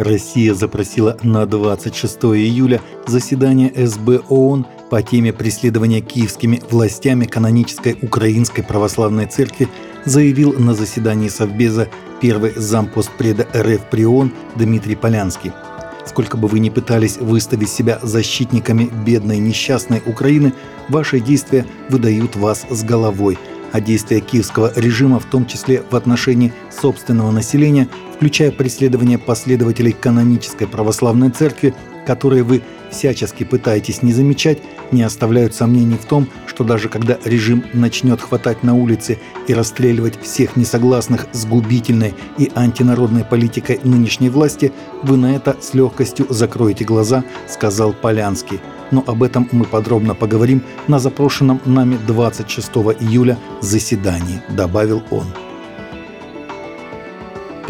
Россия запросила на 26 июля заседание СБ ООН по теме преследования киевскими властями канонической Украинской Православной Церкви заявил на заседании Совбеза первый зампостпреда РФ при ООН Дмитрий Полянский. Сколько бы вы ни пытались выставить себя защитниками бедной несчастной Украины, ваши действия выдают вас с головой – а действия киевского режима, в том числе в отношении собственного населения, включая преследование последователей канонической православной церкви, которые вы всячески пытаетесь не замечать, не оставляют сомнений в том, что даже когда режим начнет хватать на улице и расстреливать всех несогласных с губительной и антинародной политикой нынешней власти, вы на это с легкостью закроете глаза, сказал Полянский но об этом мы подробно поговорим на запрошенном нами 26 июля заседании, добавил он.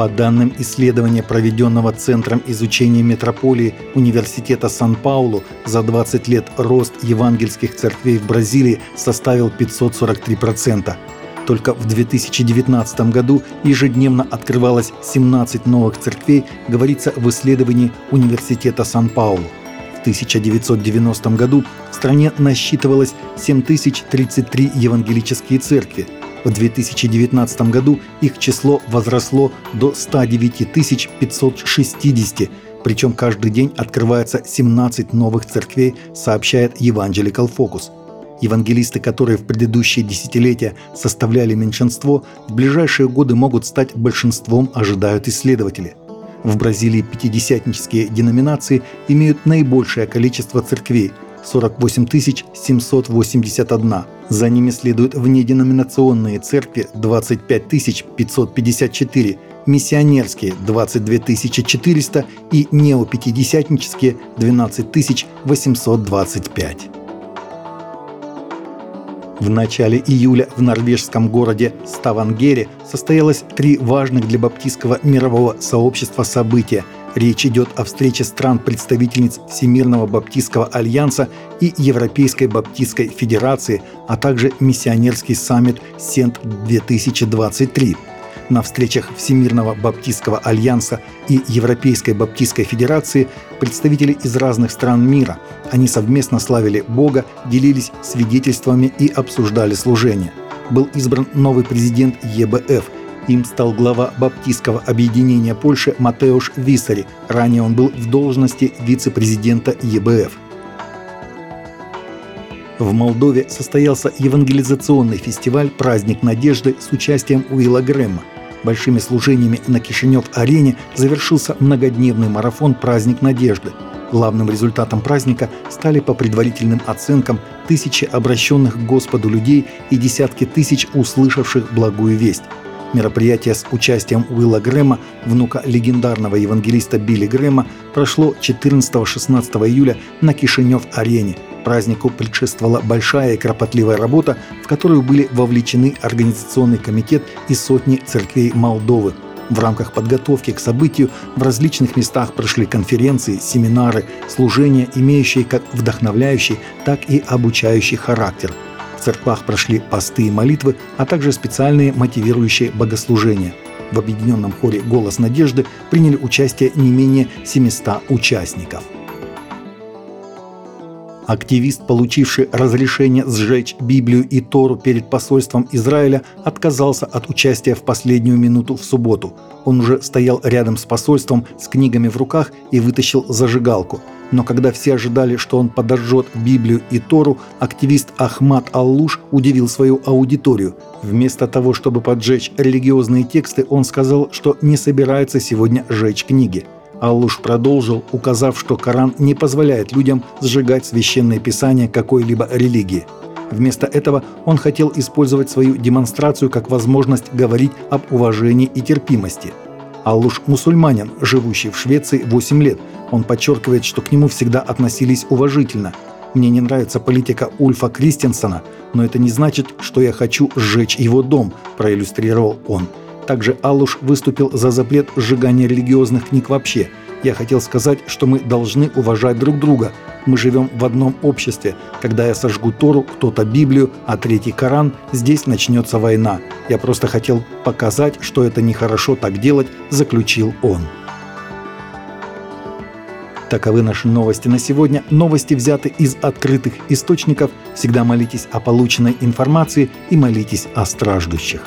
По данным исследования, проведенного Центром изучения метрополии Университета Сан-Паулу, за 20 лет рост евангельских церквей в Бразилии составил 543%. Только в 2019 году ежедневно открывалось 17 новых церквей, говорится в исследовании Университета Сан-Паулу. В 1990 году в стране насчитывалось 7033 евангелические церкви. В 2019 году их число возросло до 109 560, причем каждый день открывается 17 новых церквей, сообщает Evangelical Focus. Евангелисты, которые в предыдущие десятилетия составляли меньшинство, в ближайшие годы могут стать большинством, ожидают исследователи. В Бразилии пятидесятнические деноминации имеют наибольшее количество церквей – 48 781. За ними следуют внеденоминационные церкви – 25 554, миссионерские – 22 400 и неопятидесятнические – 12 825. В начале июля в норвежском городе Ставангере состоялось три важных для баптистского мирового сообщества события. Речь идет о встрече стран-представительниц Всемирного баптистского альянса и Европейской баптистской федерации, а также миссионерский саммит Сент-2023 на встречах Всемирного Баптистского альянса и Европейской Баптистской Федерации представители из разных стран мира. Они совместно славили Бога, делились свидетельствами и обсуждали служение. Был избран новый президент ЕБФ. Им стал глава Баптистского объединения Польши Матеуш Висари. Ранее он был в должности вице-президента ЕБФ. В Молдове состоялся евангелизационный фестиваль «Праздник надежды» с участием Уилла Грэма. Большими служениями на Кишинев-арене завершился многодневный марафон «Праздник надежды». Главным результатом праздника стали по предварительным оценкам тысячи обращенных к Господу людей и десятки тысяч услышавших благую весть. Мероприятие с участием Уилла Грэма, внука легендарного евангелиста Билли Грэма, прошло 14-16 июля на Кишинев-арене – Празднику предшествовала большая и кропотливая работа, в которую были вовлечены Организационный комитет и сотни церквей Молдовы. В рамках подготовки к событию в различных местах прошли конференции, семинары, служения, имеющие как вдохновляющий, так и обучающий характер. В церквах прошли посты и молитвы, а также специальные мотивирующие богослужения. В объединенном хоре «Голос надежды» приняли участие не менее 700 участников – Активист, получивший разрешение сжечь Библию и Тору перед посольством Израиля, отказался от участия в последнюю минуту в субботу. Он уже стоял рядом с посольством с книгами в руках и вытащил зажигалку. Но когда все ожидали, что он подожжет Библию и Тору, активист Ахмад Аллуш удивил свою аудиторию. Вместо того, чтобы поджечь религиозные тексты, он сказал, что не собирается сегодня сжечь книги. Аллуш продолжил, указав, что Коран не позволяет людям сжигать священное писание какой-либо религии. Вместо этого он хотел использовать свою демонстрацию как возможность говорить об уважении и терпимости. Аллуш – мусульманин, живущий в Швеции 8 лет. Он подчеркивает, что к нему всегда относились уважительно. «Мне не нравится политика Ульфа Кристенсена, но это не значит, что я хочу сжечь его дом», – проиллюстрировал он. Также Алуш выступил за запрет сжигания религиозных книг вообще. Я хотел сказать, что мы должны уважать друг друга. Мы живем в одном обществе. Когда я сожгу Тору, кто-то Библию, а третий Коран, здесь начнется война. Я просто хотел показать, что это нехорошо так делать, заключил он. Таковы наши новости на сегодня. Новости взяты из открытых источников. Всегда молитесь о полученной информации и молитесь о страждущих.